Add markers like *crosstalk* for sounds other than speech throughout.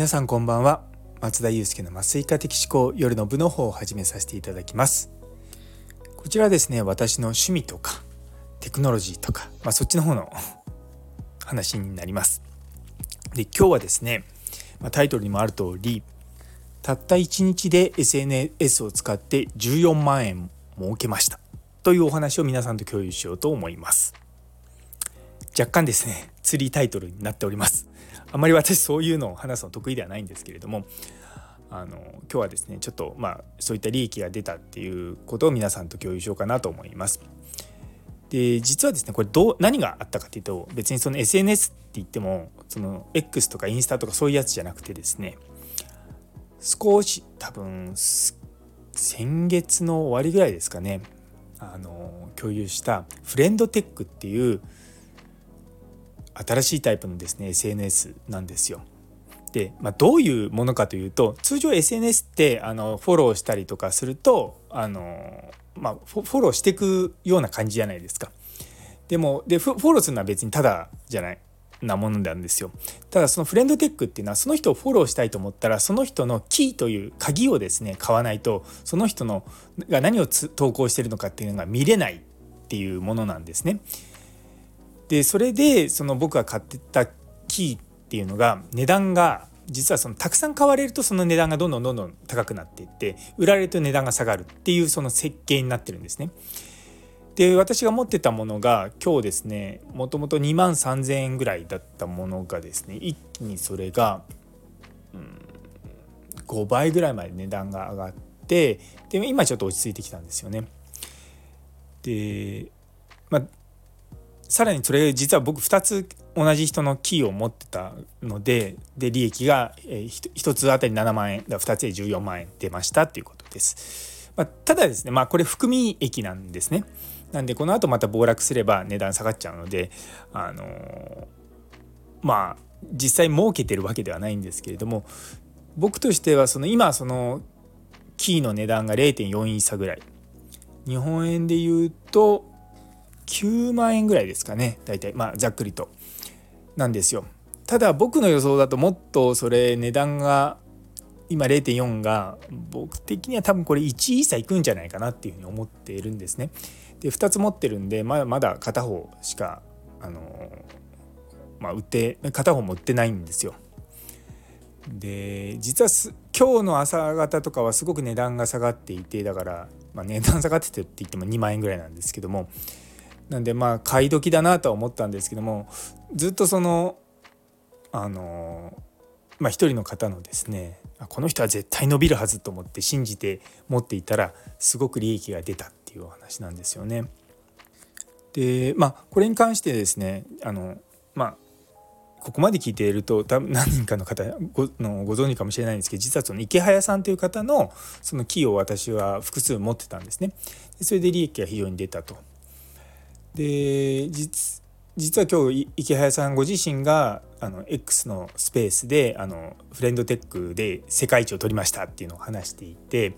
皆さんこんばんは。松田祐介の麻酔科的思考夜の部の方を始めさせていただきます。こちらですね私の趣味とかテクノロジーとか、まあ、そっちの方の *laughs* 話になります。で今日はですね、ま、タイトルにもある通りたった1日で SNS を使って14万円儲けましたというお話を皆さんと共有しようと思います。若干ですね釣りタイトルになっておりますあまり私そういうのを話すの得意ではないんですけれどもあの今日はですねちょっとまあそういった利益が出たっていうことを皆さんと共有しようかなと思います。で実はですねこれどう何があったかというと別にその SNS って言ってもその X とかインスタとかそういうやつじゃなくてですね少し多分先月の終わりぐらいですかねあの共有したフレンドテックっていう新しいタイプのですね SNS なんですよ。で、まあ、どういうものかというと通常 SNS ってあのフォローしたりとかするとあの、まあ、フォローしていくような感じじゃないですか。でもでフォローするのは別にただじゃないなものなんですよ。ただそのフレンドテックっていうのはその人をフォローしたいと思ったらその人のキーという鍵をですね買わないとその人のが何を投稿してるのかっていうのが見れないっていうものなんですね。でそれでその僕が買ってたキーっていうのが値段が実はそのたくさん買われるとその値段がどんどんどんどん高くなっていって売られると値段が下がるっていうその設計になってるんですね。で私が持ってたものが今日ですねもともと2万3,000円ぐらいだったものがですね一気にそれが、うん、5倍ぐらいまで値段が上がってで今ちょっと落ち着いてきたんですよね。でまあさらにそれ実は僕2つ同じ人のキーを持ってたのでで利益が1つあたり7万円2つで14万円出ましたっていうことです。まあ、ただですねまあこれ含み益なんですね。なんでこの後また暴落すれば値段下がっちゃうのであのー、まあ実際儲けてるわけではないんですけれども僕としてはその今そのキーの値段が0.4イーサぐらい日本円で言うと9万円ぐらいですかね大体。まあざっくりと。なんですよ。ただ僕の予想だともっとそれ値段が今0.4が僕的には多分これ1イーサいくんじゃないかなっていうふうに思っているんですね。で2つ持ってるんでまだまだ片方しかあのまあ売って片方も売ってないんですよ。で実は今日の朝方とかはすごく値段が下がっていてだから、まあ、値段下がっててって言っても2万円ぐらいなんですけどもなんでまあ買い時だなとは思ったんですけどもずっとそのあのまあ一人の方のですねこの人は絶対伸びるはずと思って信じて持っていたらすごく利益が出たっていうお話なんですよね。でまあこれに関してですねあのまあここまで聞いていると多分何人かの方ごのご存知かもしれないんですけど実はその池早さんという方のそのキーを私は複数持ってたんですね。それで利益が非常に出たと。で実実は今日池早さんご自身があの X のスペースであのフレンドテックで世界一を取りましたっていうのを話していて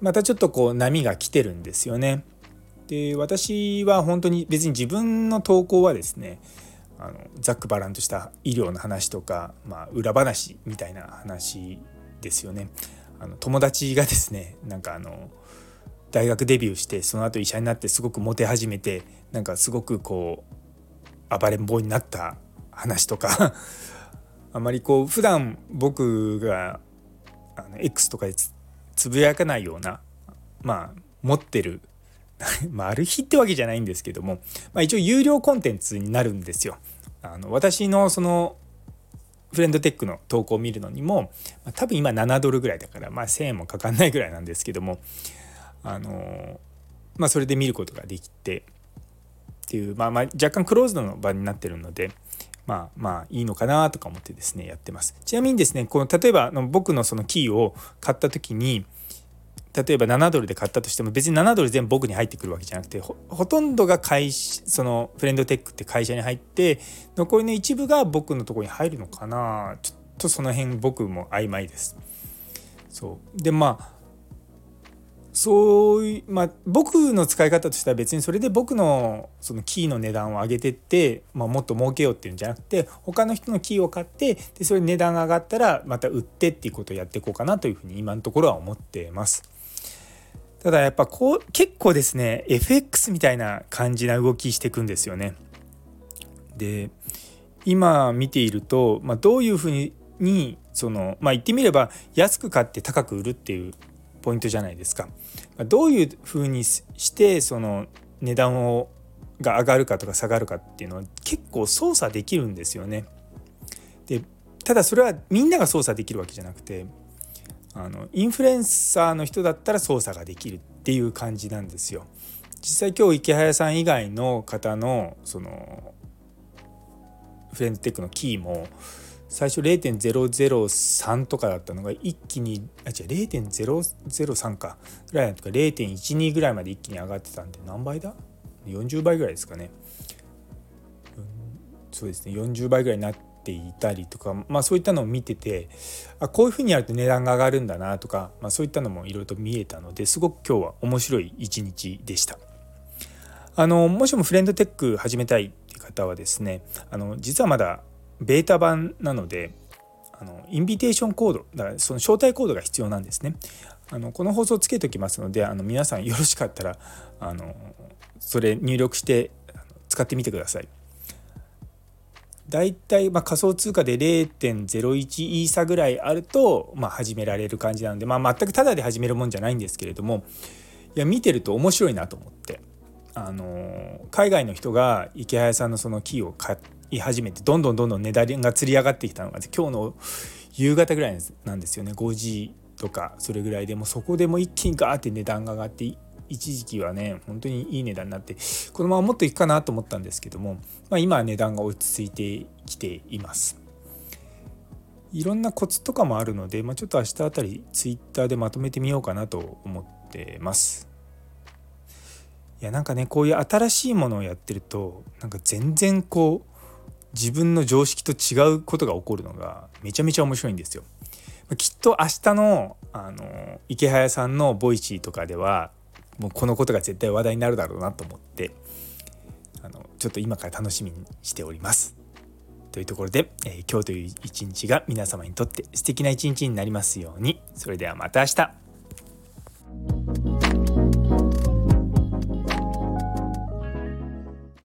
またちょっとこう波が来てるんですよね。で私は本当に別に自分の投稿はですねあのざっくばらんとした医療の話とか、まあ、裏話みたいな話ですよね。あの友達がですねなんかあの大学デビューしてその後医者になってすごくモテ始めてなんかすごくこう暴れん坊になった話とか *laughs* あまりこう普段僕があの X とかでつぶやかないようなまあ持ってる *laughs* まある日ってわけじゃないんですけども、まあ、一応有料コンテンツになるんですよ。あの私のそのフレンドテックの投稿を見るのにも、まあ、多分今7ドルぐらいだから、まあ、1,000円もかかんないぐらいなんですけどもあのまあ、それで見ることができてっていう、まあ、まあ若干クローズドの場になってるので。まあまあいいのかなとか思ってですねやってますちなみにですねこの例えばの僕のそのキーを買った時に例えば7ドルで買ったとしても別に7ドル全部僕に入ってくるわけじゃなくてほとんどが会そのフレンドテックって会社に入って残りの一部が僕のとこに入るのかなちょっとその辺僕も曖昧です。そうでまあそうまあ僕の使い方としては別にそれで僕のそのキーの値段を上げてって、まあ、もっと儲けようっていうんじゃなくて他の人のキーを買ってでそれ値段が上がったらまた売ってっていうことをやっていこうかなというふうに今のところは思ってます。ただやっぱこう結構ですね FX みたいな感じな動きしていくんですよね。で今見ていると、まあ、どういうふうにそのまあ言ってみれば安く買って高く売るっていうポイントじゃないですか。どういうふうにしてその値段をが上がるかとか下がるかっていうのは結構操作できるんですよね。でただそれはみんなが操作できるわけじゃなくてあのインフルエンサーの人だったら操作ができるっていう感じなんですよ。実際今日池早さん以外の方のそのフレンズテックのキーも最初0.003とかだったのが一気にあ違う0.003かぐらいとか0.12ぐらいまで一気に上がってたんで何倍だ ?40 倍ぐらいですかね、うん、そうですね40倍ぐらいになっていたりとかまあそういったのを見ててあこういうふうにやると値段が上がるんだなとか、まあ、そういったのもいろいろと見えたのですごく今日は面白い一日でした。あのもしもフレンドテック始めたいって方はですねあの実はまだベータ版なのであのインビテーションコードだからその招待コードが必要なんですね。あのこの放送つけておきますのであの皆さん *laughs* よろしかったらあのそれ入力して使ってみてください。だいたいま仮想通貨で0.01イーサぐらいあると、まあ、始められる感じなので、まあ、全くタダで始めるもんじゃないんですけれどもいや見てると面白いなと思ってあの海外の人が池早さんのそのキーを買い始めてどんどんどんどん値段がつり上がってきたのが今日の夕方ぐらいなんですよね5時とかそれぐらいでもそこでも一気にガーって値段が上がって一時期はね本当にいい値段になってこのままもっといくかなと思ったんですけども、まあ、今は値段が落ち着いてきています。いろんなコツとかもあるので、まあ、ちょっと明日あたりツイッターでまとめてみようかなと思ってます。いやなんかねこういう新しいものをやってるとなんか全然こう自分の常識と違うことが起こるのがめちゃめちゃ面白いんですよ。きっと明日のあのイケハヤさんの Voicy とかではもうこのことが絶対話題になるだろうなと思ってあのちょっと今から楽しみにしております。というところで、えー、今日という一日が皆様にとって素敵な一日になりますようにそれではまた明日